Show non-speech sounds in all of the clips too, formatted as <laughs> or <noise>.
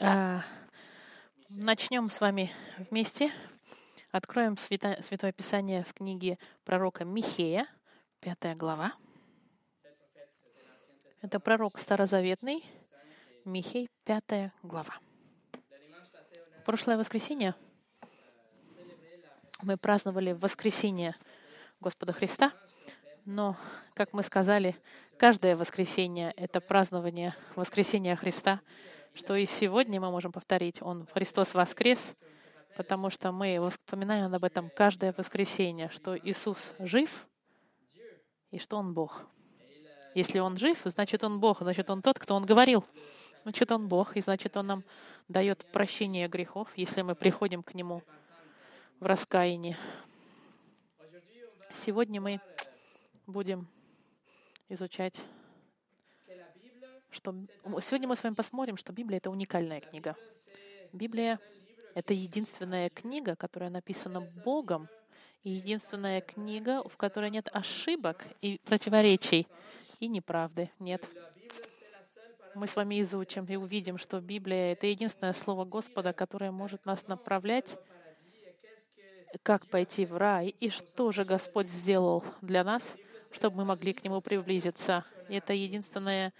А, Начнем с вами вместе. Откроем Свято- Святое Писание в книге пророка Михея, пятая глава. Это пророк старозаветный, Михей, пятая глава. В прошлое воскресенье мы праздновали воскресение Господа Христа, но, как мы сказали, каждое воскресенье — это празднование воскресения Христа, что и сегодня мы можем повторить. Он, Христос воскрес, потому что мы вспоминаем об этом каждое воскресенье, что Иисус жив и что Он Бог. Если Он жив, значит Он Бог, значит Он тот, кто Он говорил. Значит Он Бог, и значит Он нам дает прощение грехов, если мы приходим к Нему в раскаянии. Сегодня мы будем изучать, что сегодня мы с вами посмотрим, что Библия это уникальная книга. Библия это единственная книга, которая написана Богом, и единственная книга, в которой нет ошибок и противоречий и неправды. Нет. Мы с вами изучим и увидим, что Библия — это единственное слово Господа, которое может нас направлять, как пойти в рай, и что же Господь сделал для нас, чтобы мы могли к Нему приблизиться. И это единственное,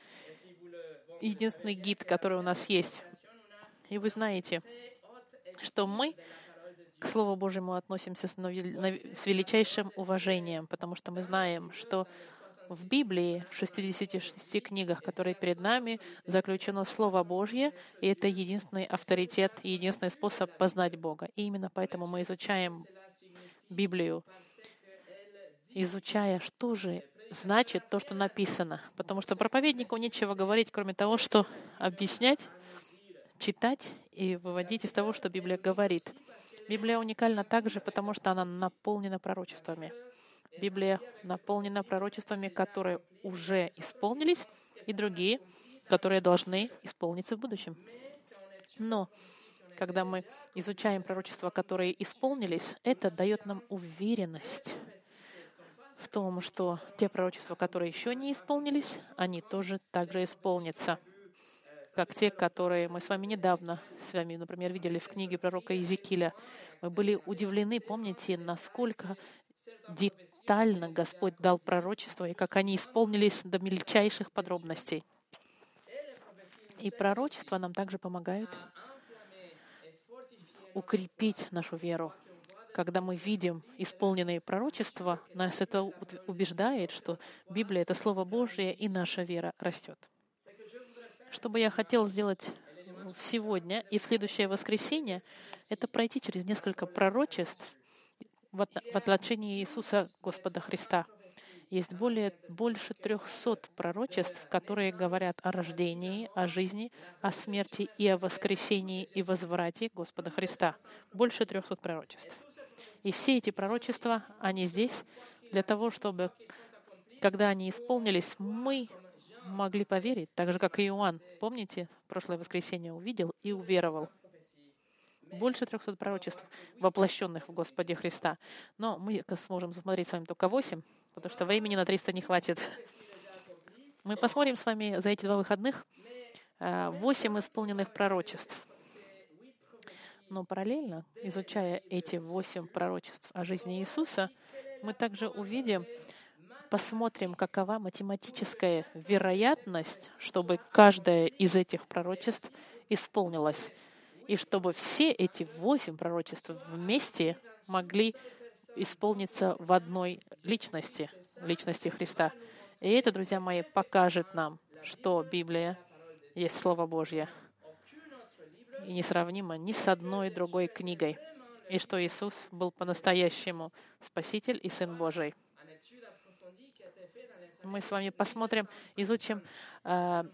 единственный гид, который у нас есть. И вы знаете, что мы к Слову Божьему относимся с величайшим уважением, потому что мы знаем, что в Библии, в 66 книгах, которые перед нами, заключено Слово Божье, и это единственный авторитет, единственный способ познать Бога. И именно поэтому мы изучаем Библию, изучая, что же значит то, что написано. Потому что проповеднику нечего говорить, кроме того, что объяснять, читать и выводить из того, что Библия говорит. Библия уникальна также, потому что она наполнена пророчествами. Библия наполнена пророчествами, которые уже исполнились, и другие, которые должны исполниться в будущем. Но когда мы изучаем пророчества, которые исполнились, это дает нам уверенность в том, что те пророчества, которые еще не исполнились, они тоже также исполнятся, как те, которые мы с вами недавно, с вами, например, видели в книге пророка Иезекииля. Мы были удивлены, помните, насколько детально Господь дал пророчество и как они исполнились до мельчайших подробностей. И пророчества нам также помогают укрепить нашу веру. Когда мы видим исполненные пророчества, нас это убеждает, что Библия — это Слово Божье, и наша вера растет. Что бы я хотел сделать сегодня и в следующее воскресенье, это пройти через несколько пророчеств в отношении Иисуса Господа Христа. Есть более, больше трехсот пророчеств, которые говорят о рождении, о жизни, о смерти и о воскресении и возврате Господа Христа. Больше трехсот пророчеств. И все эти пророчества, они здесь для того, чтобы, когда они исполнились, мы могли поверить, так же, как и Иоанн. Помните, прошлое воскресенье увидел и уверовал. Больше 300 пророчеств, воплощенных в Господе Христа. Но мы сможем смотреть с вами только 8, потому что времени на 300 не хватит. Мы посмотрим с вами за эти два выходных 8 исполненных пророчеств. Но параллельно, изучая эти восемь пророчеств о жизни Иисуса, мы также увидим, посмотрим, какова математическая вероятность, чтобы каждое из этих пророчеств исполнилось, и чтобы все эти восемь пророчеств вместе могли исполниться в одной личности, личности Христа. И это, друзья мои, покажет нам, что Библия есть Слово Божье и несравнимо ни с одной другой книгой, и что Иисус был по-настоящему Спаситель и Сын Божий. Мы с вами посмотрим, изучим э,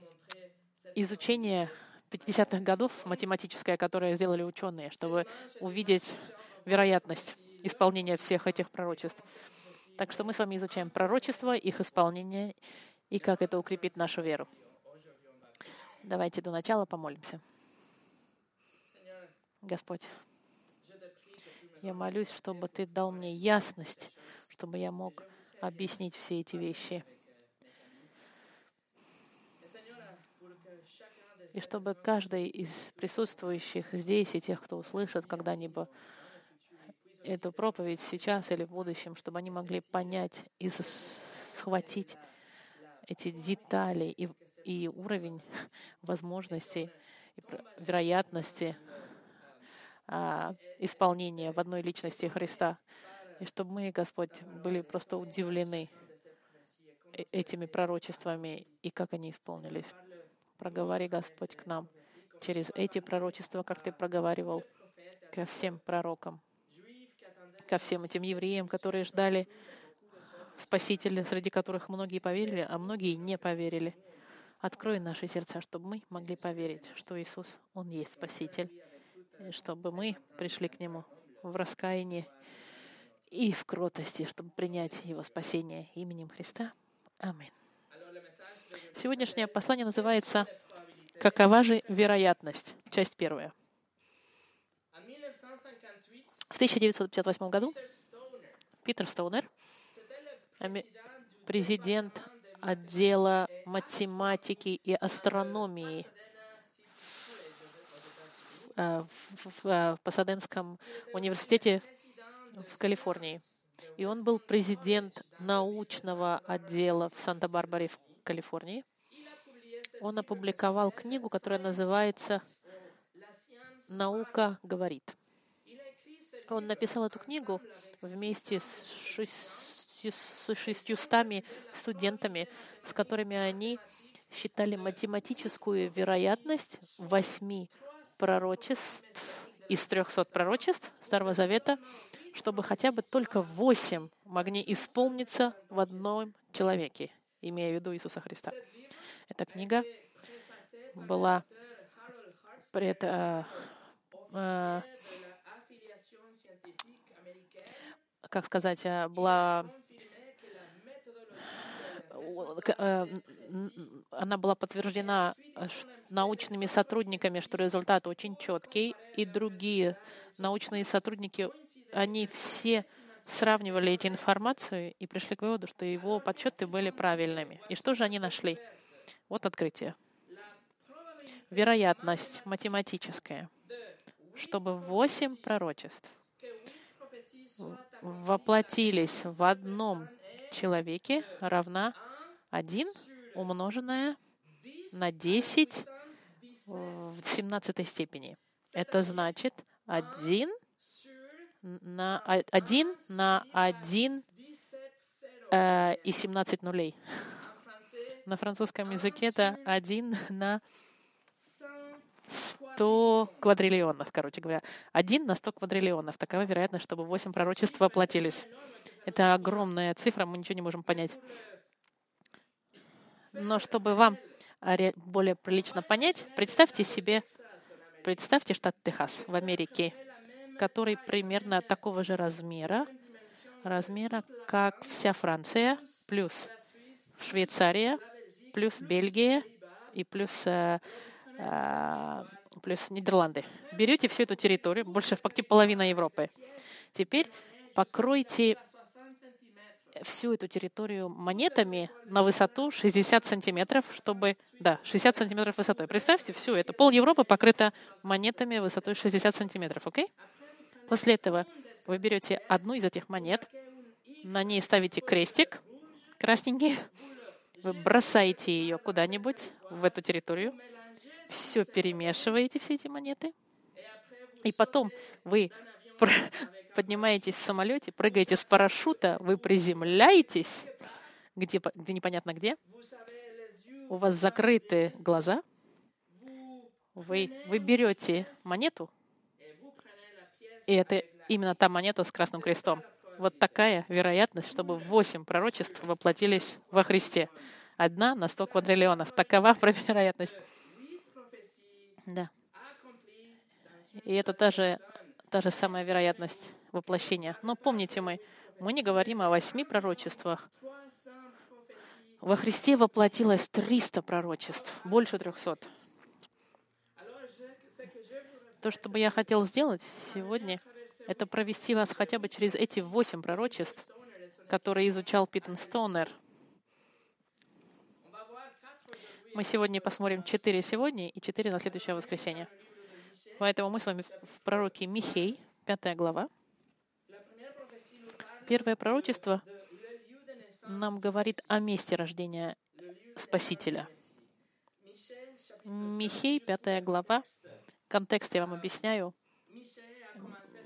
изучение 50-х годов математическое, которое сделали ученые, чтобы увидеть вероятность исполнения всех этих пророчеств. Так что мы с вами изучаем пророчество, их исполнение и как это укрепит нашу веру. Давайте до начала помолимся. Господь, я молюсь, чтобы Ты дал мне ясность, чтобы я мог объяснить все эти вещи. И чтобы каждый из присутствующих здесь и тех, кто услышит когда-нибудь эту проповедь сейчас или в будущем, чтобы они могли понять и схватить эти детали и, и уровень <laughs> возможностей, и вероятности а, исполнения в одной личности Христа. И чтобы мы, Господь, были просто удивлены э, этими пророчествами и как они исполнились. Проговори, Господь, к нам через эти пророчества, как Ты проговаривал ко всем пророкам, ко всем этим евреям, которые ждали Спасителя, среди которых многие поверили, а многие не поверили. Открой наши сердца, чтобы мы могли поверить, что Иисус, Он есть Спаситель, чтобы мы пришли к Нему в раскаянии и в кротости, чтобы принять Его спасение именем Христа. Аминь. Сегодняшнее послание называется «Какова же вероятность?» Часть первая. В 1958 году Питер Стоунер, президент отдела математики и астрономии в, в, в Пасаденском университете в Калифорнии. И он был президент научного отдела в Санта-Барбаре в Калифорнии. Он опубликовал книгу, которая называется «Наука говорит». Он написал эту книгу вместе с шестьюстами студентами, с которыми они считали математическую вероятность восьми пророчеств из трехсот пророчеств Старого Завета, чтобы хотя бы только восемь могли исполниться в одном человеке, имея в виду Иисуса Христа. Эта книга была пред, э, э, как сказать, э, была она была подтверждена э, научными сотрудниками, что результат очень четкий, и другие научные сотрудники, они все сравнивали эти информацию и пришли к выводу, что его подсчеты были правильными. И что же они нашли? Вот открытие. Вероятность математическая, чтобы восемь пророчеств воплотились в одном человеке, равна 1 умноженное на 10 в 17 степени. Это значит 1 на 1 на 1 э, и 17 нулей. <laughs> На французском языке это 1 на 100 квадриллионов, короче говоря. 1 на 100 квадриллионов. Такова вероятность, чтобы 8 пророчеств воплотились. Это огромная цифра, мы ничего не можем понять. Но чтобы вам более прилично понять, представьте себе, представьте штат Техас в Америке, который примерно такого же размера, размера, как вся Франция, плюс Швейцария, плюс Бельгия и плюс, э, э, плюс Нидерланды. Берете всю эту территорию, больше фактически половина Европы. Теперь покройте всю эту территорию монетами на высоту 60 сантиметров, чтобы... Да, 60 сантиметров высотой. Представьте, всю это. Пол Европы покрыта монетами высотой 60 сантиметров, окей? После этого вы берете одну из этих монет, на ней ставите крестик красненький, вы бросаете ее куда-нибудь в эту территорию, все перемешиваете, все эти монеты, и потом вы поднимаетесь в самолете, прыгаете с парашюта, вы приземляетесь, где, где непонятно где, у вас закрыты глаза, вы, вы берете монету, и это именно та монета с красным крестом. Вот такая вероятность, чтобы восемь пророчеств воплотились во Христе. Одна на сто квадриллионов. Такова <laughs> вероятность. Да. И это та же, та же самая вероятность воплощения. Но помните мы, мы не говорим о восьми пророчествах. Во Христе воплотилось 300 пророчеств, больше 300. То, что бы я хотел сделать сегодня, это провести вас хотя бы через эти восемь пророчеств, которые изучал Питон Стоунер. Мы сегодня посмотрим четыре сегодня и четыре на следующее воскресенье. Поэтому мы с вами в пророке Михей, пятая глава. Первое пророчество нам говорит о месте рождения Спасителя. Михей, пятая глава. Контекст я вам объясняю.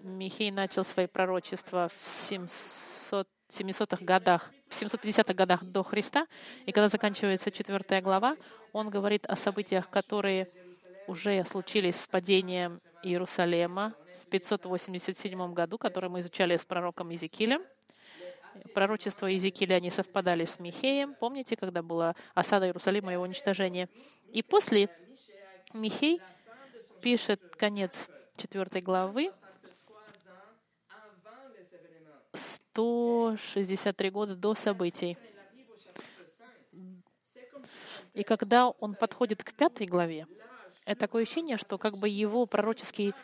Михей начал свои пророчества в 700 700-х годах, в 750-х годах до Христа, и когда заканчивается четвертая глава, он говорит о событиях, которые уже случились с падением Иерусалема в 587 году, которые мы изучали с пророком Иезекиилем. Пророчества Иезекииля, они совпадали с Михеем. Помните, когда была осада Иерусалима и его уничтожение? И после Михей пишет конец четвертой главы, 163 года до событий. И когда он подходит к пятой главе, такое ощущение, что как бы его пророческие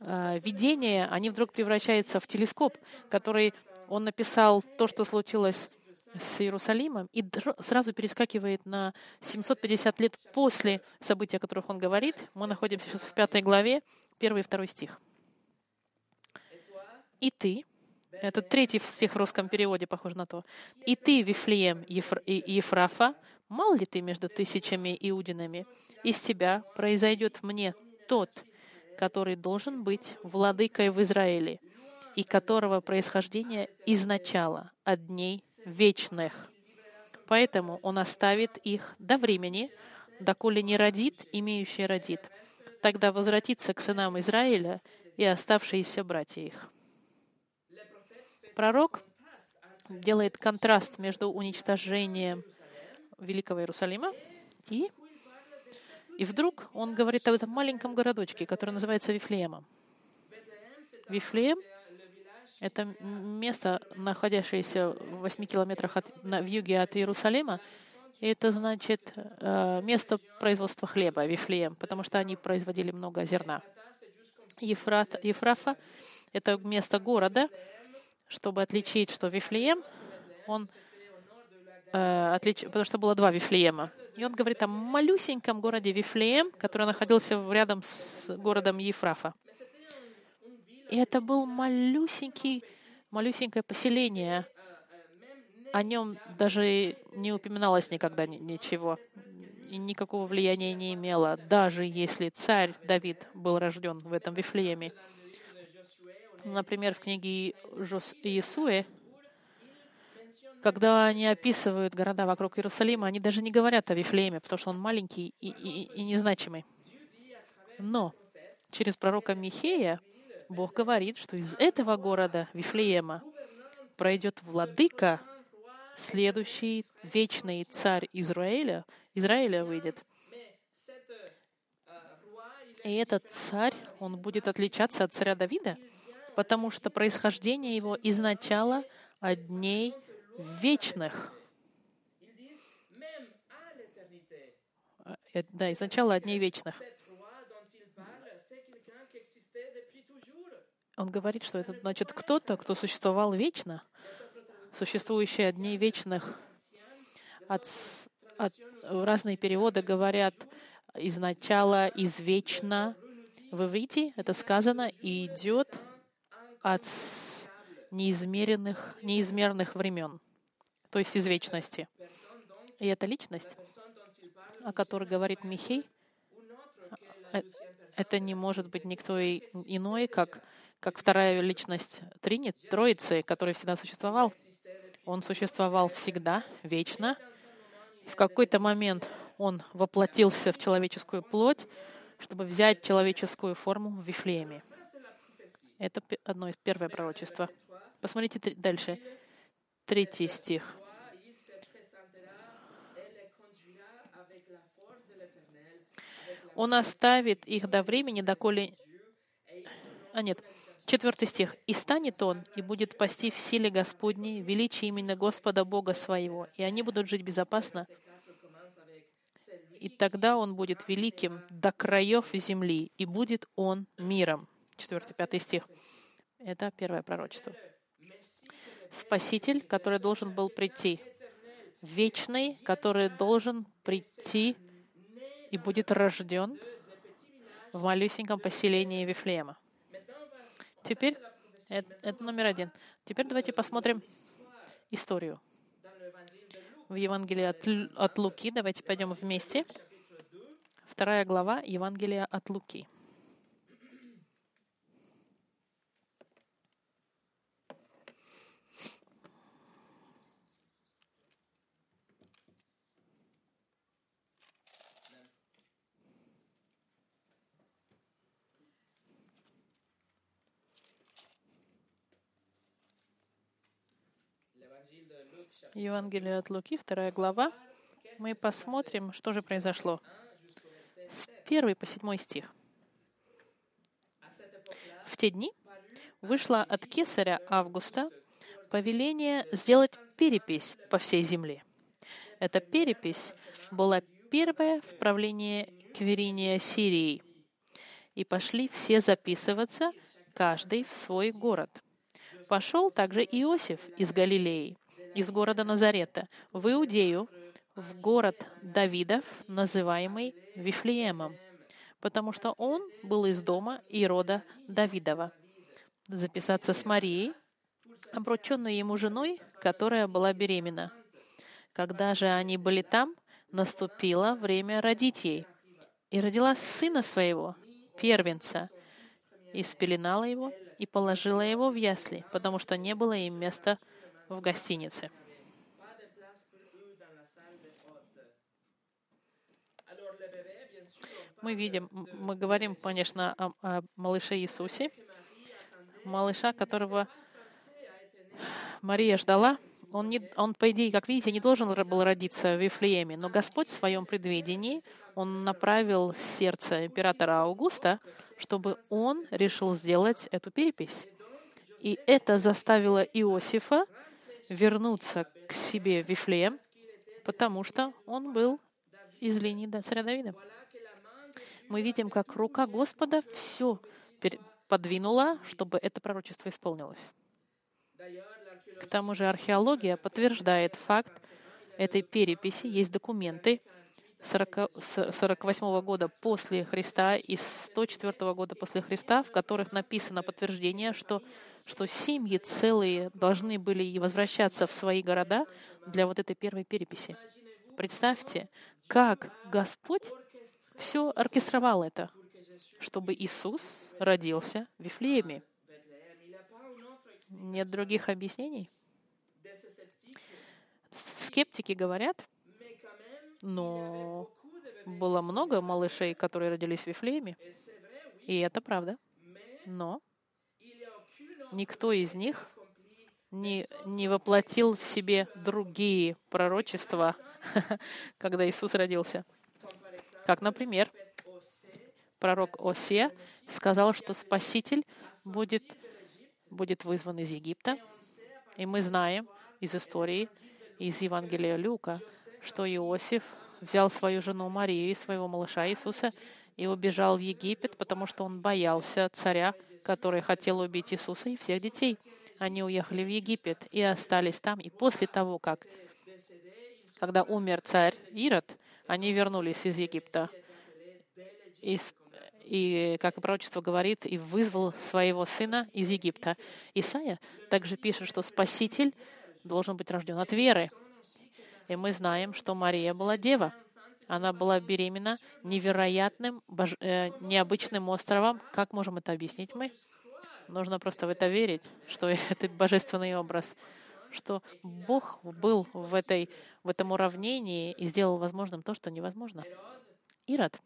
э, видения, они вдруг превращаются в телескоп, который он написал то, что случилось с Иерусалимом, и сразу перескакивает на 750 лет после событий, о которых он говорит. Мы находимся сейчас в пятой главе, первый и второй стих. «И ты, это третий стих в русском переводе, похож на то. «И ты, Вифлеем Ефр... Ефрафа, мал ли ты между тысячами иудинами? Из тебя произойдет мне тот, который должен быть владыкой в Израиле, и которого происхождение изначало от дней вечных. Поэтому он оставит их до времени, доколе не родит, имеющий родит. Тогда возвратится к сынам Израиля и оставшиеся братья их. Пророк делает контраст между уничтожением Великого Иерусалима и и вдруг он говорит об этом маленьком городочке, который называется Вифлеемом. Вифлеем — это место, находящееся в 8 километрах от, на, в юге от Иерусалима, и это значит э, место производства хлеба, Вифлеем, потому что они производили много зерна. Ефрат, Ефрафа — это место города, чтобы отличить, что Вифлеем, он э, отлич... потому что было два Вифлеема. И он говорит о малюсеньком городе Вифлеем, который находился рядом с городом Ефрафа. И это был малюсенький, малюсенькое поселение. О нем даже не упоминалось никогда ничего. И никакого влияния не имело, даже если царь Давид был рожден в этом Вифлееме. Например, в книге Иесуэ, когда они описывают города вокруг Иерусалима, они даже не говорят о Вифлееме, потому что он маленький и, и, и незначимый. Но через пророка Михея Бог говорит, что из этого города, Вифлеема, пройдет владыка, следующий вечный царь Израиля, Израиля выйдет. И этот царь, он будет отличаться от царя Давида, потому что происхождение его изначало от дней вечных. Э, да, изначало от дней вечных. Он говорит, что это значит кто-то, кто существовал вечно, существующий от дней вечных. От, от, разные переводы говорят изначало, извечно. В иврите это сказано и идет от неизмеренных, неизмерных времен, то есть из вечности. И эта личность, о которой говорит Михей, э, это не может быть никто иной, как, как вторая личность Трини, Троицы, который всегда существовал. Он существовал всегда, вечно. В какой-то момент он воплотился в человеческую плоть, чтобы взять человеческую форму в Вифлееме. Это одно из первое пророчество. Посмотрите дальше. Третий стих. Он оставит их до времени, доколе... А нет, четвертый стих. «И станет он, и будет пасти в силе Господней, величие имени Господа Бога своего, и они будут жить безопасно, и тогда он будет великим до краев земли, и будет он миром». 4-5 стих. Это первое пророчество. Спаситель, который должен был прийти. Вечный, который должен прийти и будет рожден в малюсеньком поселении Вифлеема. Теперь, это, это номер один. Теперь давайте посмотрим историю. В Евангелии от, от Луки, давайте пойдем вместе. Вторая глава Евангелия от Луки. Евангелие от Луки, вторая глава. Мы посмотрим, что же произошло. С 1 по 7 стих. В те дни вышло от кесаря Августа повеление сделать перепись по всей земле. Эта перепись была первая в правлении Квериния Сирии. И пошли все записываться, каждый в свой город. Пошел также Иосиф из Галилеи, из города Назарета, в Иудею, в город Давидов, называемый Вифлеемом, потому что он был из дома и рода Давидова. Записаться с Марией, обрученной ему женой, которая была беременна. Когда же они были там, наступило время родить ей. И родила сына своего, первенца, и спеленала его, и положила его в ясли, потому что не было им места в гостинице. Мы видим, мы говорим, конечно, о, о малыше Иисусе, малыша, которого Мария ждала. Он, не, он, по идее, как видите, не должен был родиться в Вифлееме, но Господь в своем предвидении, Он направил сердце императора Аугуста, чтобы он решил сделать эту перепись. И это заставило Иосифа вернуться к себе в Вифлеем, потому что он был из линии царя Давида. Мы видим, как рука Господа все подвинула, чтобы это пророчество исполнилось. К тому же археология подтверждает факт этой переписи. Есть документы 40, 48 года после Христа и 104 года после Христа, в которых написано подтверждение, что что семьи целые должны были возвращаться в свои города для вот этой первой переписи. Представьте, как Господь все оркестровал это, чтобы Иисус родился в Вифлееме. Нет других объяснений? Скептики говорят, но было много малышей, которые родились в Вифлееме, и это правда. Но никто из них не, не воплотил в себе другие пророчества, <laughs> когда Иисус родился. Как, например, пророк Осия сказал, что Спаситель будет, будет вызван из Египта. И мы знаем из истории, из Евангелия Люка, что Иосиф взял свою жену Марию и своего малыша Иисуса и убежал в Египет, потому что он боялся царя, который хотел убить Иисуса и всех детей. Они уехали в Египет и остались там. И после того, как, когда умер царь Ирод, они вернулись из Египта. И, и как пророчество говорит, и вызвал своего сына из Египта. Исаия также пишет, что Спаситель должен быть рожден от веры. И мы знаем, что Мария была дева. Она была беременна невероятным, э, необычным островом. Как можем это объяснить мы? Нужно просто в это верить, что <laughs> это божественный образ, что Бог был в, этой, в этом уравнении и сделал возможным то, что невозможно. Ирод,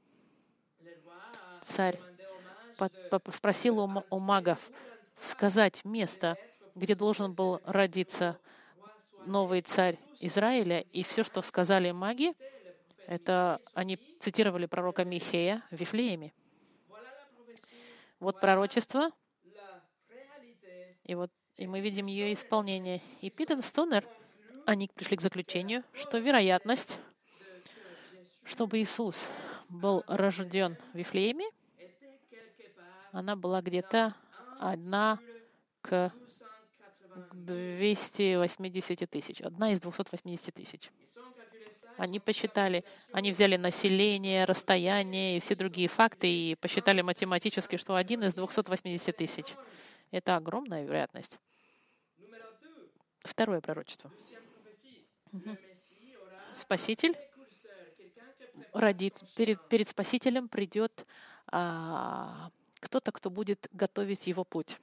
царь, спросил у магов сказать место, где должен был родиться новый царь Израиля, и все, что сказали маги, это они цитировали пророка Михея в Вифлееме. Вот пророчество, и вот и мы видим ее исполнение. И Питер Стонер, они пришли к заключению, что вероятность, чтобы Иисус был рожден в Вифлееме, она была где-то одна к 280 тысяч, одна из 280 тысяч. Они посчитали, они взяли население, расстояние и все другие факты и посчитали математически, что один из 280 тысяч. Это огромная вероятность. Второе пророчество. Спаситель родит, перед, перед Спасителем придет а, кто-то, кто будет готовить его путь.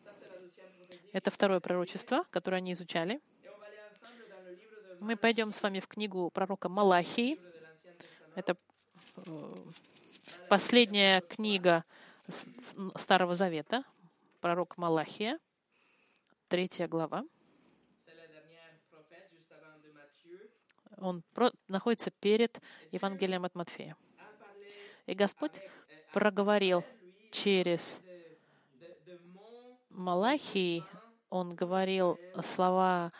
Это второе пророчество, которое они изучали. Мы пойдем с вами в книгу пророка Малахии. Это э, последняя книга Старого Завета, пророк Малахия, третья глава. Он находится перед Евангелием от Матфея. И Господь проговорил через Малахии, он говорил слова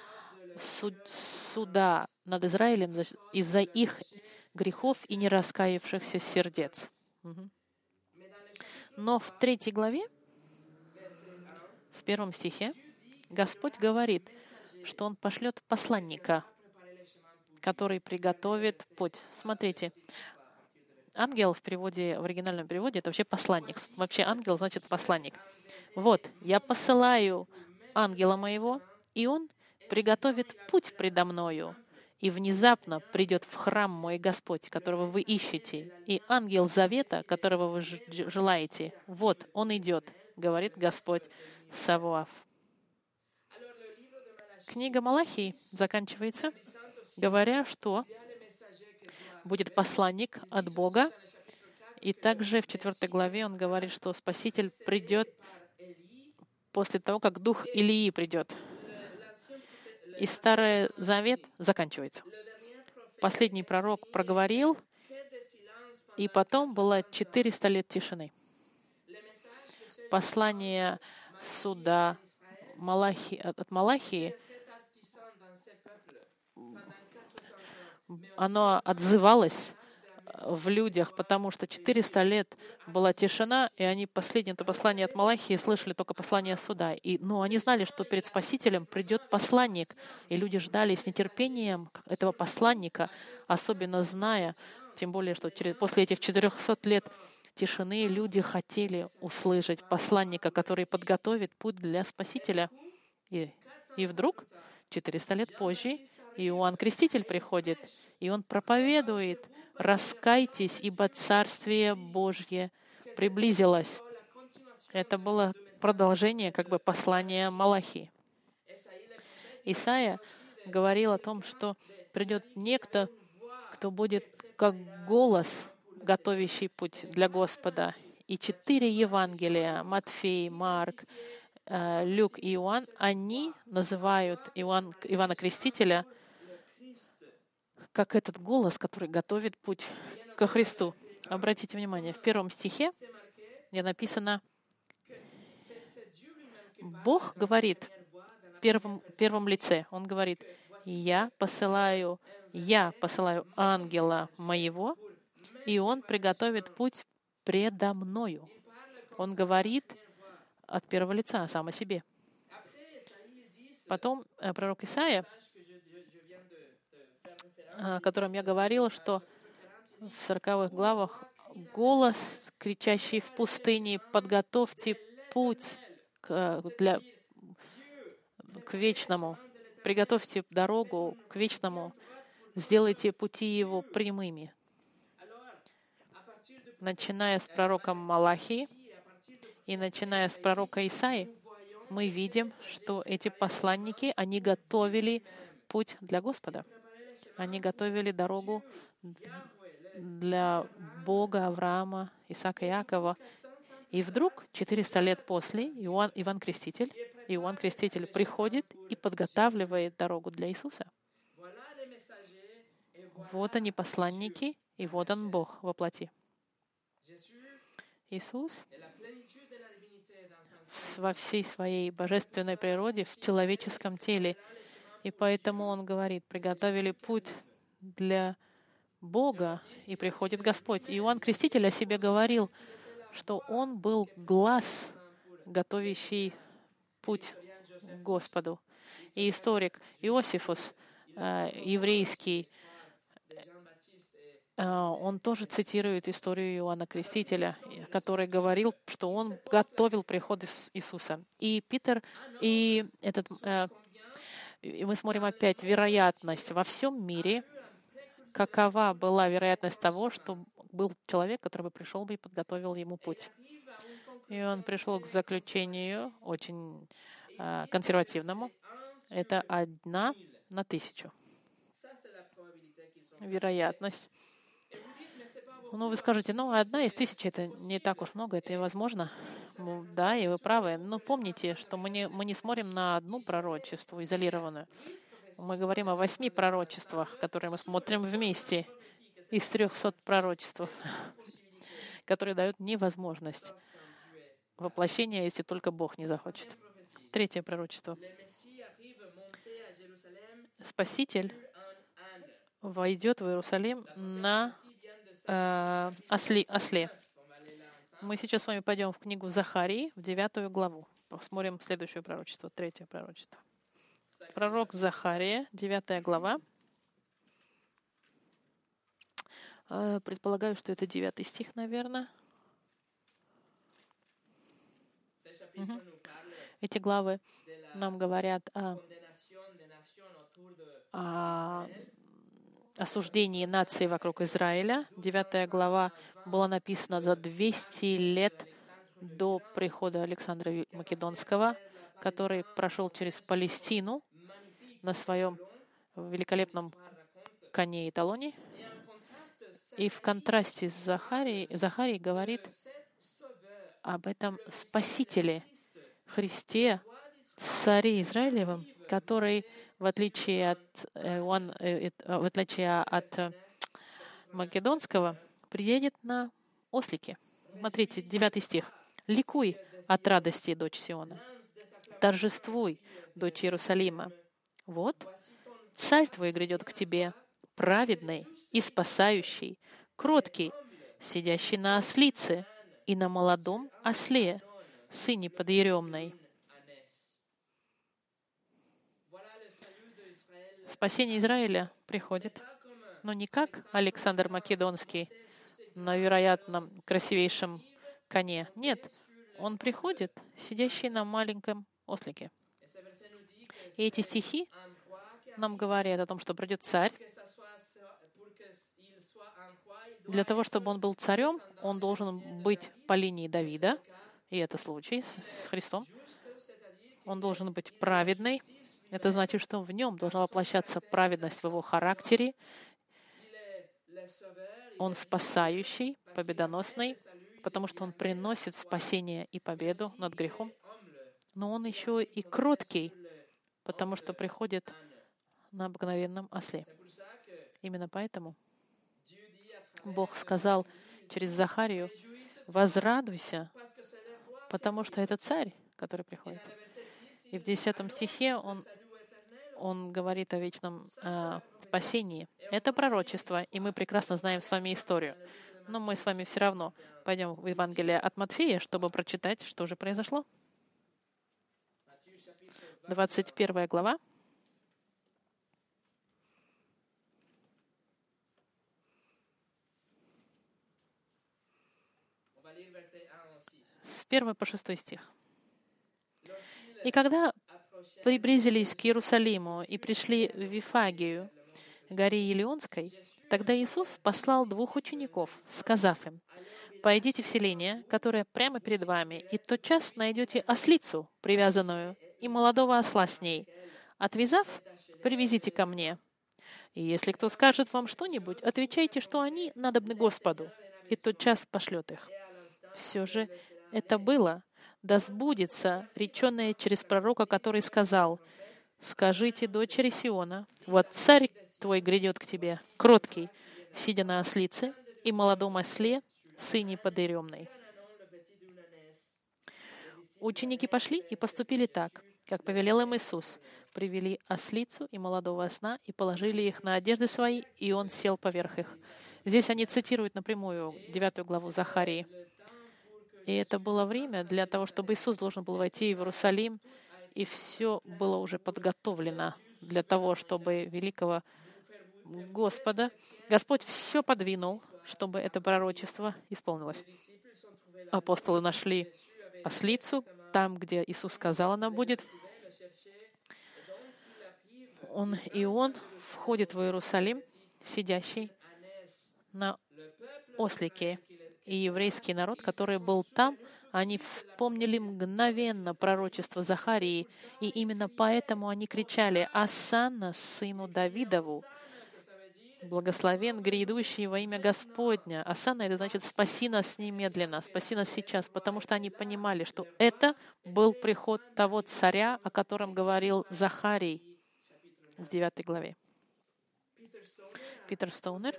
суд, суда над Израилем из-за их грехов и не раскаявшихся сердец. Но в третьей главе, в первом стихе, Господь говорит, что Он пошлет посланника, который приготовит путь. Смотрите, ангел в переводе, в оригинальном переводе, это вообще посланник. Вообще ангел значит посланник. Вот, я посылаю ангела моего, и он приготовит путь предо мною, и внезапно придет в храм мой Господь, которого вы ищете, и ангел завета, которого вы желаете. Вот, он идет, говорит Господь Савуав. Книга Малахии заканчивается, говоря, что будет посланник от Бога, и также в четвертой главе он говорит, что Спаситель придет после того, как дух Илии придет и Старый Завет заканчивается. Последний пророк проговорил, и потом было 400 лет тишины. Послание суда Малахи, от Малахии, оно отзывалось в людях, потому что 400 лет была тишина, и они последнее это послание от Малахии слышали только послание суда. И, ну, они знали, что перед Спасителем придет посланник, и люди ждали с нетерпением этого посланника, особенно зная, тем более, что через, после этих 400 лет тишины люди хотели услышать посланника, который подготовит путь для Спасителя. И, и вдруг, 400 лет позже, Иоанн Креститель приходит, и он проповедует раскайтесь, ибо Царствие Божье приблизилось. Это было продолжение как бы послания Малахии. Исаия говорил о том, что придет некто, кто будет как голос, готовящий путь для Господа. И четыре Евангелия, Матфей, Марк, э, Люк и Иоанн, они называют Иоанн, Ивана Крестителя — как этот голос, который готовит путь ко Христу. Обратите внимание, в первом стихе где написано, Бог говорит в первом, первом лице, Он говорит, «Я посылаю, я посылаю ангела моего, и он приготовит путь предо мною». Он говорит от первого лица сам о себе. Потом э, пророк Исаия о котором я говорила, что в сороковых главах голос, кричащий в пустыне, подготовьте путь к, для, к вечному, приготовьте дорогу к вечному, сделайте пути его прямыми. Начиная с пророка Малахии и начиная с пророка Исаи, мы видим, что эти посланники, они готовили путь для Господа. Они готовили дорогу для Бога Авраама, Исаака Якова. И вдруг, 400 лет после, Иоанн, Иван Креститель, Иоанн Креститель приходит и подготавливает дорогу для Иисуса. Вот они, посланники, и вот он, Бог во плоти. Иисус во всей своей божественной природе, в человеческом теле — и поэтому он говорит, приготовили путь для Бога, и приходит Господь. И Иоанн Креститель о себе говорил, что он был глаз, готовящий путь Господу. И историк Иосифус, э, еврейский, он тоже цитирует историю Иоанна Крестителя, который говорил, что он готовил приход Иисуса. И Питер, и этот, и мы смотрим опять вероятность во всем мире, какова была вероятность того, что был человек, который бы пришел бы и подготовил ему путь. И он пришел к заключению очень э, консервативному. Это одна на тысячу. Вероятность. Ну, вы скажете, ну, одна из тысячи — это не так уж много, это и возможно. Да, и вы правы. Но помните, что мы не, мы не смотрим на одну пророчество изолированную. Мы говорим о восьми пророчествах, которые мы смотрим вместе из трехсот пророчеств, <laughs> которые дают невозможность воплощения, если только Бог не захочет. Третье пророчество. Спаситель войдет в Иерусалим на э, осли, осле. Мы сейчас с вами пойдем в книгу Захарии, в девятую главу. Посмотрим следующее пророчество, третье пророчество. Пророк Захария, девятая глава. Э, предполагаю, что это девятый стих, наверное. Угу. Эти главы нам говорят о, о осуждении нации вокруг Израиля. Девятая глава была написана за 200 лет до прихода Александра Македонского, который прошел через Палестину на своем великолепном коне и талоне. И в контрасте с Захарией, Захарий говорит об этом Спасителе, Христе, царе Израилевом, который, в отличие от, э, он, э, в отличие от Македонского, приедет на ослике. Смотрите, 9 стих. «Ликуй от радости, дочь Сиона, торжествуй, дочь Иерусалима, вот, царь твой грядет к тебе, праведный и спасающий, кроткий, сидящий на ослице и на молодом осле, сыне подъеремной. Спасение Израиля приходит, но не как Александр Македонский на вероятном красивейшем коне. Нет, он приходит, сидящий на маленьком ослике. И эти стихи нам говорят о том, что придет царь. Для того, чтобы он был царем, он должен быть по линии Давида, и это случай с Христом. Он должен быть праведный. Это значит, что в нем должна воплощаться праведность в его характере. Он спасающий, победоносный, потому что он приносит спасение и победу над грехом. Но он еще и кроткий, потому что приходит на обыкновенном осле. Именно поэтому Бог сказал через Захарию, «Возрадуйся, потому что это царь, который приходит». И в 10 стихе он, он говорит о вечном э, спасении. Это пророчество, и мы прекрасно знаем с вами историю. Но мы с вами все равно пойдем в Евангелие от Матфея, чтобы прочитать, что же произошло. 21 глава. С 1 по 6 стих. «И когда приблизились к Иерусалиму и пришли в Вифагию, горе Елеонской, тогда Иисус послал двух учеников, сказав им, «Пойдите в селение, которое прямо перед вами, и тотчас найдете ослицу, привязанную, и молодого осла с ней. Отвязав, привезите ко мне. И если кто скажет вам что-нибудь, отвечайте, что они надобны Господу, и тот час пошлет их. Все же это было, да сбудется, реченное через пророка, который сказал, «Скажите дочери Сиона, вот царь твой грядет к тебе, кроткий, сидя на ослице, и молодом осле, сыне подыремной». Ученики пошли и поступили так как повелел им Иисус. Привели ослицу и молодого осна и положили их на одежды свои, и он сел поверх их. Здесь они цитируют напрямую девятую главу Захарии. И это было время для того, чтобы Иисус должен был войти в Иерусалим, и все было уже подготовлено для того, чтобы великого Господа, Господь все подвинул, чтобы это пророчество исполнилось. Апостолы нашли ослицу там, где Иисус сказал, она будет. Он и он входит в Иерусалим, сидящий на ослике. И еврейский народ, который был там, они вспомнили мгновенно пророчество Захарии, и именно поэтому они кричали «Асанна, сыну Давидову!» Благословен грядущий во имя Господня. Асана — это значит «спаси нас немедленно», «спаси нас сейчас», потому что они понимали, что это был приход того царя, о котором говорил Захарий в 9 главе. Питер Стоунер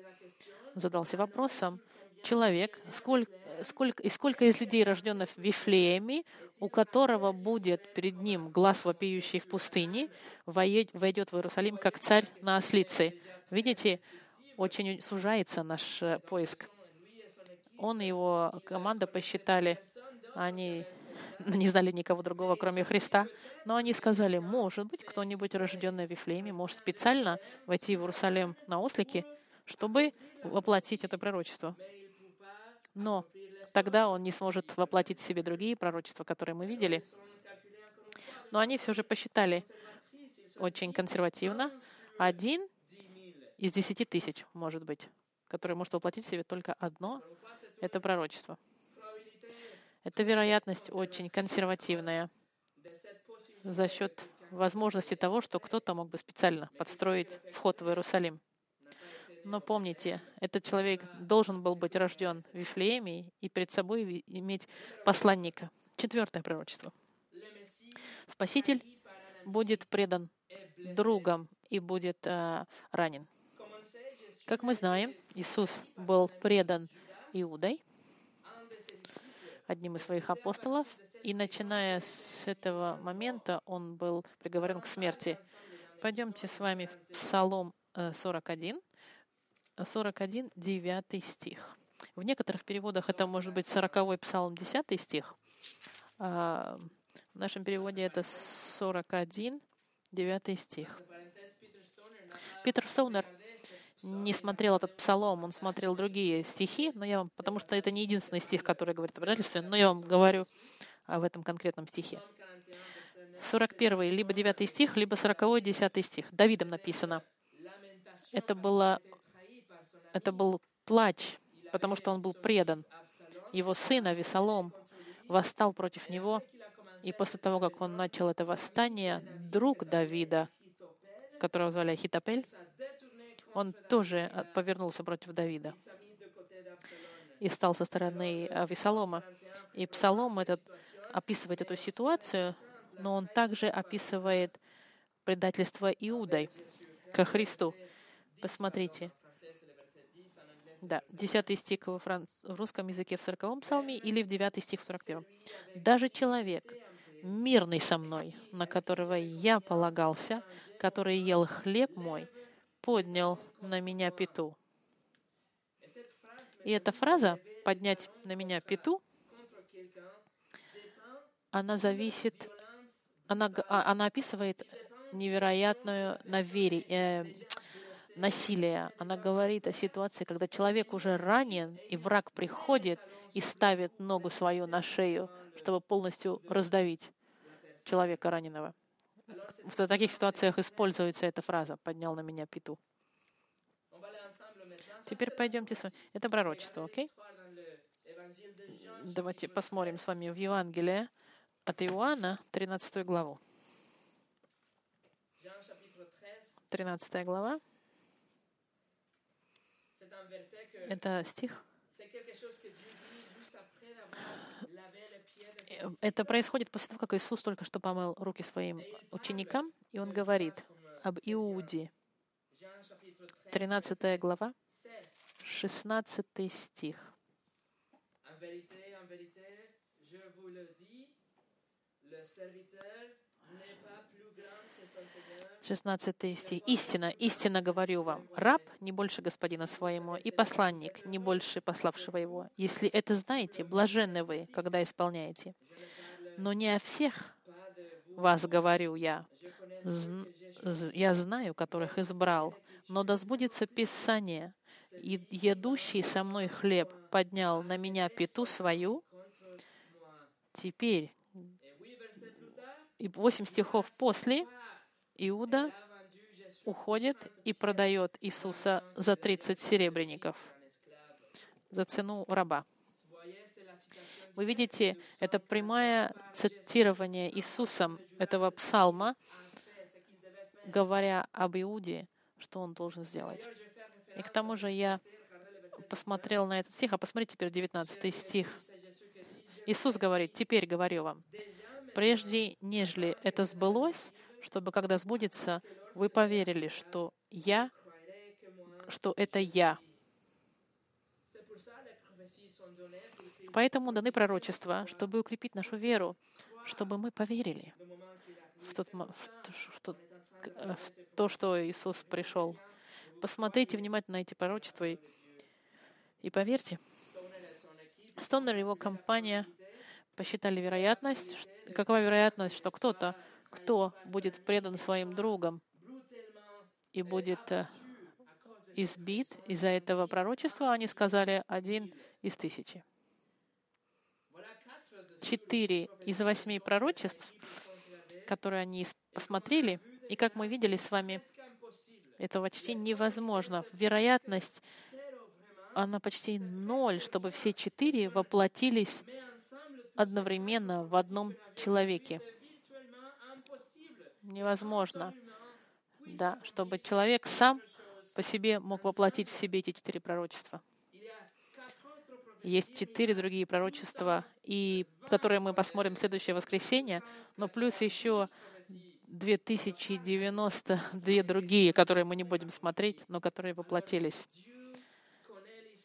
задался вопросом, человек, сколько, сколько, и сколько из людей, рожденных в Вифлееме, у которого будет перед ним глаз вопиющий в пустыне, войдет в Иерусалим как царь на ослице. Видите, очень сужается наш э, поиск. Он и его команда посчитали, они не знали никого другого, кроме Христа, но они сказали, может быть, кто-нибудь, рожденный в Вифлееме, может специально войти в Иерусалим на ослике, чтобы воплотить это пророчество. Но тогда он не сможет воплотить в себе другие пророчества, которые мы видели. Но они все же посчитали очень консервативно. Один из десяти тысяч, может быть, который может воплотить в себе только одно — это пророчество. Эта вероятность очень консервативная за счет возможности того, что кто-то мог бы специально подстроить вход в Иерусалим. Но помните, этот человек должен был быть рожден в Вифлееме и перед собой иметь посланника. Четвертое пророчество. Спаситель будет предан другом и будет э, ранен. Как мы знаем, Иисус был предан Иудой, одним из своих апостолов, и начиная с этого момента он был приговорен к смерти. Пойдемте с вами в Псалом 41. Э, 41, 9 стих. В некоторых переводах это может быть 40 псалм, 10 стих. А в нашем переводе это 41, 9 стих. Питер Стоунер не смотрел этот псалом, он смотрел другие стихи, но я вам, потому что это не единственный стих, который говорит о предательстве, но я вам говорю об этом конкретном стихе. 41 либо 9 стих, либо 40 10 стих. Давидом написано. Это было это был плач, потому что он был предан. Его сын Авесолом восстал против него, и после того, как он начал это восстание, друг Давида, которого звали Ахитопель, он тоже повернулся против Давида и стал со стороны Авесолома. И Псалом этот описывает эту ситуацию, но он также описывает предательство Иудой ко Христу. Посмотрите, да, 10 стих во фран... в русском языке в 40 псалме или в 9 стих в 41. «Даже человек, мирный со мной, на которого я полагался, который ел хлеб мой, поднял на меня пету». И эта фраза «поднять на меня пету» она зависит, она, а, она описывает невероятную наверие, э, насилия. Она говорит о ситуации, когда человек уже ранен, и враг приходит и ставит ногу свою на шею, чтобы полностью раздавить человека раненого. В таких ситуациях используется эта фраза «поднял на меня пету». Теперь пойдемте с вами. Это пророчество, окей? Давайте посмотрим с вами в Евангелие от Иоанна, 13 главу. 13 глава. Это стих. Это происходит после того, как Иисус только что помыл руки своим ученикам, и Он говорит об Иуде. 13 глава, 16 стих. 16 стих. «Истина, истинно говорю вам, раб не больше господина своему, и посланник не больше пославшего его. Если это знаете, блаженны вы, когда исполняете. Но не о всех вас говорю я. Я знаю, которых избрал, но да сбудется Писание. И едущий со мной хлеб поднял на меня пету свою. Теперь, и восемь стихов после, Иуда уходит и продает Иисуса за 30 серебряников, за цену раба. Вы видите, это прямое цитирование Иисусом этого псалма, говоря об Иуде, что он должен сделать. И к тому же я посмотрел на этот стих, а посмотрите теперь 19 стих. Иисус говорит, «Теперь говорю вам, прежде нежели это сбылось, чтобы когда сбудется, вы поверили, что я, что это я». Поэтому даны пророчества, чтобы укрепить нашу веру, чтобы мы поверили в, тот, в, тот, в то, что Иисус пришел. Посмотрите внимательно на эти пророчества и, и поверьте. Стонер и его компания посчитали вероятность, какова вероятность, что кто-то, кто будет предан своим другом и будет э, избит из-за этого пророчества, они сказали один из тысячи четыре из восьми пророчеств, которые они посмотрели, и как мы видели с вами, это почти невозможно. Вероятность, она почти ноль, чтобы все четыре воплотились одновременно в одном человеке. Невозможно, да, чтобы человек сам по себе мог воплотить в себе эти четыре пророчества. Есть четыре другие пророчества, и которые мы посмотрим в следующее воскресенье, но плюс еще 2092 другие, которые мы не будем смотреть, но которые воплотились.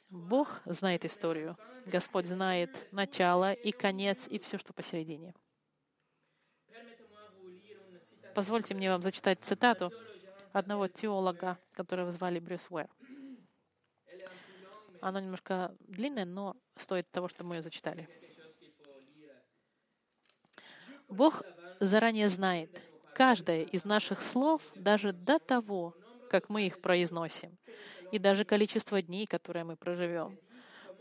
Бог знает историю. Господь знает начало и конец, и все, что посередине. Позвольте мне вам зачитать цитату одного теолога, которого звали Брюс Уэр. Она немножко длинная, но стоит того, что мы ее зачитали. Бог заранее знает каждое из наших слов даже до того, как мы их произносим, и даже количество дней, которые мы проживем.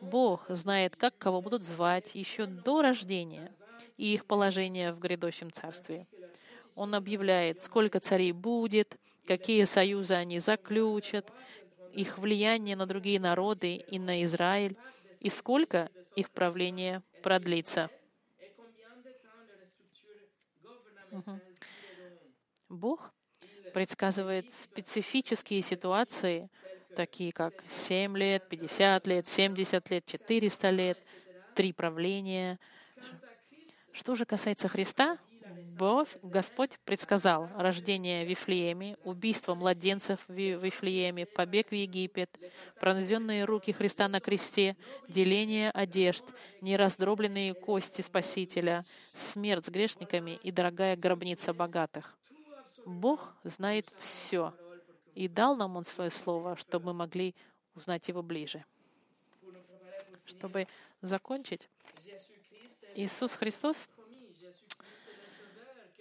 Бог знает, как кого будут звать еще до рождения и их положение в грядущем царстве. Он объявляет, сколько царей будет, какие союзы они заключат, их влияние на другие народы и на Израиль, и сколько их правление продлится. Бог предсказывает специфические ситуации, такие как 7 лет, 50 лет, 70 лет, 400 лет, три правления. Что же касается Христа, Бог, Господь предсказал рождение в Вифлееме, убийство младенцев в Вифлееме, побег в Египет, пронзенные руки Христа на кресте, деление одежд, нераздробленные кости Спасителя, смерть с грешниками и дорогая гробница богатых. Бог знает все, и дал нам Он свое слово, чтобы мы могли узнать Его ближе. Чтобы закончить, Иисус Христос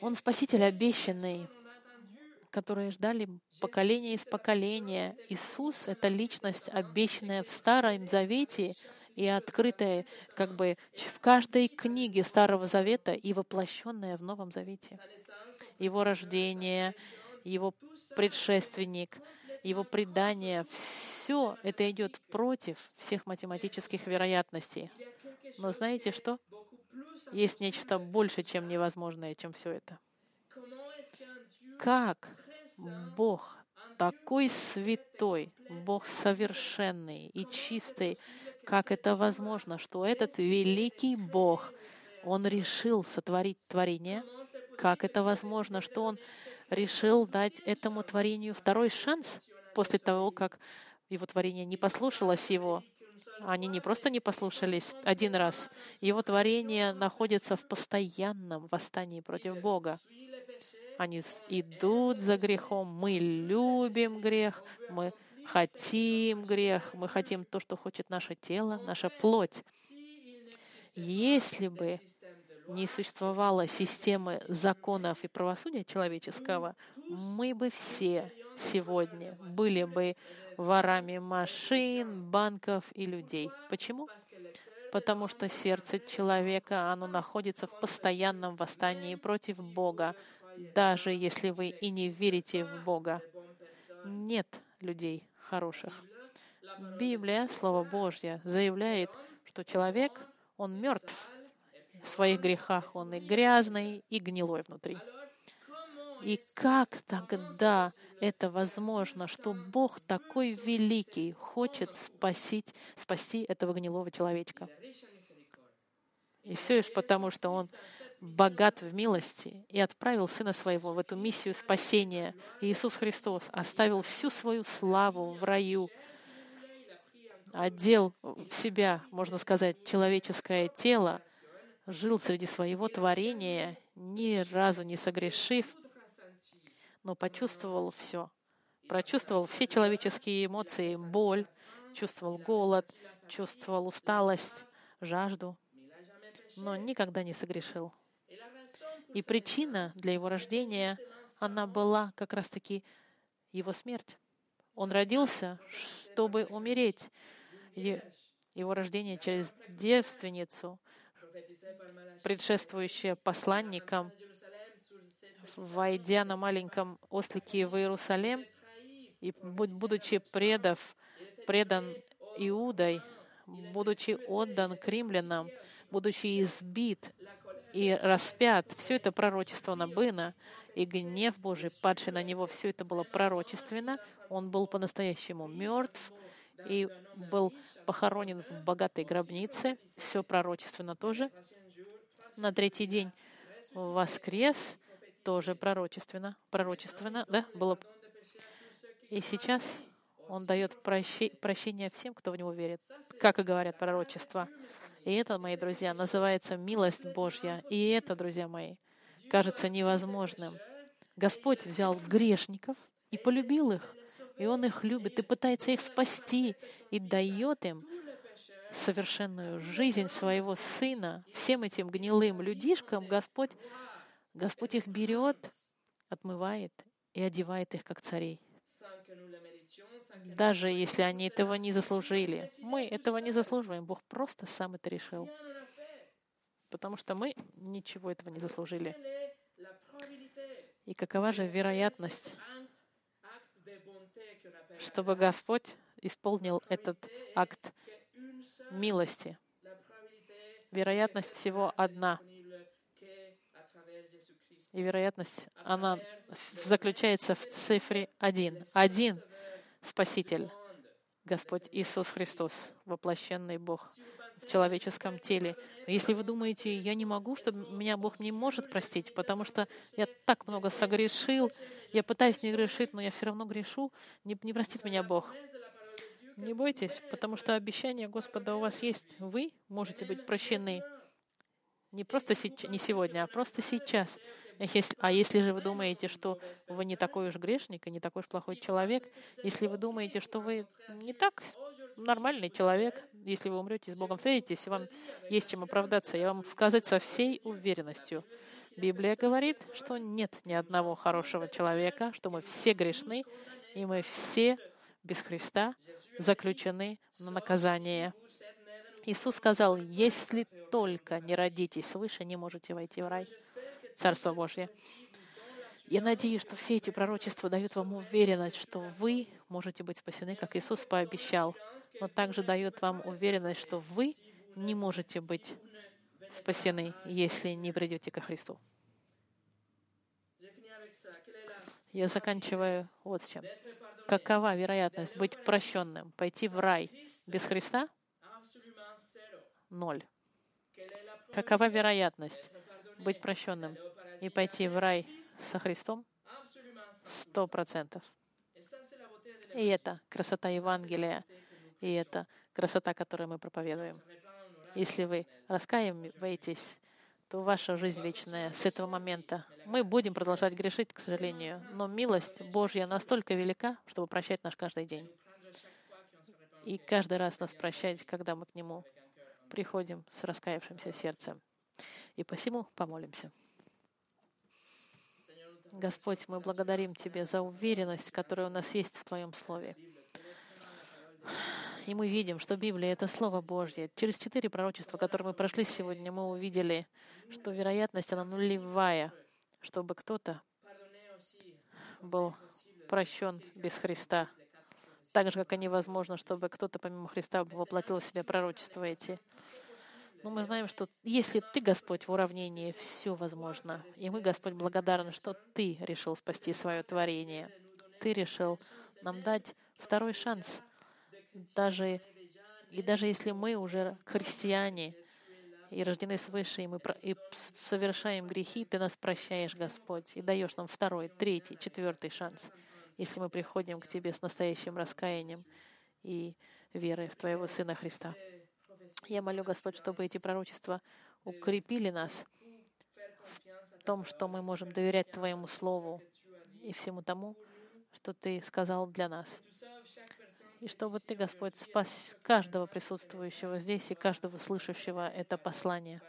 он Спаситель обещанный, которые ждали поколения из поколения. Иисус — это личность, обещанная в Старом Завете и открытая как бы в каждой книге Старого Завета и воплощенная в Новом Завете. Его рождение, его предшественник, его предание — все это идет против всех математических вероятностей. Но знаете что? Есть нечто больше, чем невозможное, чем все это. Как Бог такой святой, Бог совершенный и чистый, как это возможно, что этот великий Бог, Он решил сотворить творение? Как это возможно, что Он решил дать этому творению второй шанс после того, как его творение не послушалось Его? Они не просто не послушались один раз. Его творение находится в постоянном восстании против Бога. Они идут за грехом. Мы любим грех. Мы хотим грех. Мы хотим то, что хочет наше тело, наша плоть. Если бы не существовало системы законов и правосудия человеческого, мы бы все сегодня были бы ворами машин, банков и людей. Почему? Потому что сердце человека, оно находится в постоянном восстании против Бога, даже если вы и не верите в Бога. Нет людей хороших. Библия, Слово Божье, заявляет, что человек, он мертв в своих грехах, он и грязный, и гнилой внутри. И как тогда это возможно, что Бог такой великий хочет спасить, спасти этого гнилого человечка? И все лишь потому, что Он богат в милости и отправил Сына Своего в эту миссию спасения. Иисус Христос оставил всю свою славу в раю, одел в себя, можно сказать, человеческое тело, жил среди своего творения, ни разу не согрешив, но почувствовал все. Прочувствовал все человеческие эмоции, боль, чувствовал голод, чувствовал усталость, жажду, но никогда не согрешил. И причина для его рождения, она была как раз-таки его смерть. Он родился, чтобы умереть. Его рождение через девственницу, предшествующее посланникам, войдя на маленьком ослике в Иерусалим, и будучи предав, предан Иудой, будучи отдан к будучи избит и распят, все это пророчество было, и гнев Божий, падший на него, все это было пророчественно. Он был по-настоящему мертв и был похоронен в богатой гробнице, все пророчественно тоже. На третий день воскрес, тоже пророчественно, пророчественно, да, было. И сейчас он дает прощение всем, кто в него верит, как и говорят пророчества. И это, мои друзья, называется милость Божья. И это, друзья мои, кажется невозможным. Господь взял грешников и полюбил их. И Он их любит и пытается их спасти и дает им совершенную жизнь своего Сына. Всем этим гнилым людишкам Господь, Господь их берет, отмывает и одевает их как царей даже если они этого не заслужили. Мы этого не заслуживаем. Бог просто сам это решил. Потому что мы ничего этого не заслужили. И какова же вероятность, чтобы Господь исполнил этот акт милости? Вероятность всего одна. И вероятность, она заключается в цифре один. Один Спаситель, Господь Иисус Христос, воплощенный Бог в человеческом теле. Если вы думаете, я не могу, что меня Бог не может простить, потому что я так много согрешил, я пытаюсь не грешить, но я все равно грешу, не, не простит меня Бог. Не бойтесь, потому что обещание Господа у вас есть. Вы можете быть прощены. Не просто не сегодня, а просто сейчас. Если, а если же вы думаете, что вы не такой уж грешник и не такой уж плохой человек, если вы думаете, что вы не так нормальный человек, если вы умрете с Богом встретитесь, и вам есть чем оправдаться, я вам сказать со всей уверенностью. Библия говорит, что нет ни одного хорошего человека, что мы все грешны, и мы все без Христа заключены на наказание. Иисус сказал, если только не родитесь свыше, не можете войти в рай. Царство Божье. Я надеюсь, что все эти пророчества дают вам уверенность, что вы можете быть спасены, как Иисус пообещал, но также дают вам уверенность, что вы не можете быть спасены, если не придете ко Христу. Я заканчиваю вот с чем. Какова вероятность быть прощенным, пойти в рай без Христа? Ноль. Какова вероятность быть прощенным и пойти в рай со Христом? Сто процентов. И это красота Евангелия, и это красота, которую мы проповедуем. Если вы раскаиваетесь, то ваша жизнь вечная с этого момента. Мы будем продолжать грешить, к сожалению, но милость Божья настолько велика, чтобы прощать наш каждый день. И каждый раз нас прощать, когда мы к Нему приходим с раскаявшимся сердцем. И посему помолимся. Господь, мы благодарим Тебя за уверенность, которая у нас есть в Твоем Слове. И мы видим, что Библия — это Слово Божье. Через четыре пророчества, которые мы прошли сегодня, мы увидели, что вероятность, она нулевая, чтобы кто-то был прощен без Христа. Так же, как и невозможно, чтобы кто-то помимо Христа воплотил в себя пророчества эти. Но мы знаем, что если Ты, Господь, в уравнении, все возможно. И мы, Господь, благодарны, что Ты решил спасти свое творение. Ты решил нам дать второй шанс. Даже, и даже если мы уже христиане и рождены свыше, и мы и совершаем грехи, Ты нас прощаешь, Господь, и даешь нам второй, третий, четвертый шанс, если мы приходим к Тебе с настоящим раскаянием и верой в Твоего Сына Христа. Я молю, Господь, чтобы эти пророчества укрепили нас в том, что мы можем доверять Твоему Слову и всему тому, что Ты сказал для нас. И чтобы Ты, Господь, спас каждого присутствующего здесь и каждого слышащего это послание.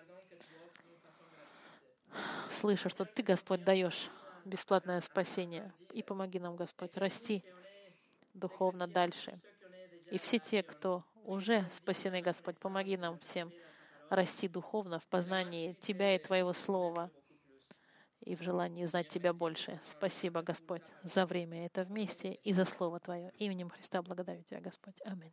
Слыша, что Ты, Господь, даешь бесплатное спасение. И помоги нам, Господь, расти духовно дальше. И все те, кто уже спасены, Господь. Помоги нам всем расти духовно в познании Тебя и Твоего Слова и в желании знать Тебя больше. Спасибо, Господь, за время это вместе и за Слово Твое. Именем Христа благодарю Тебя, Господь. Аминь.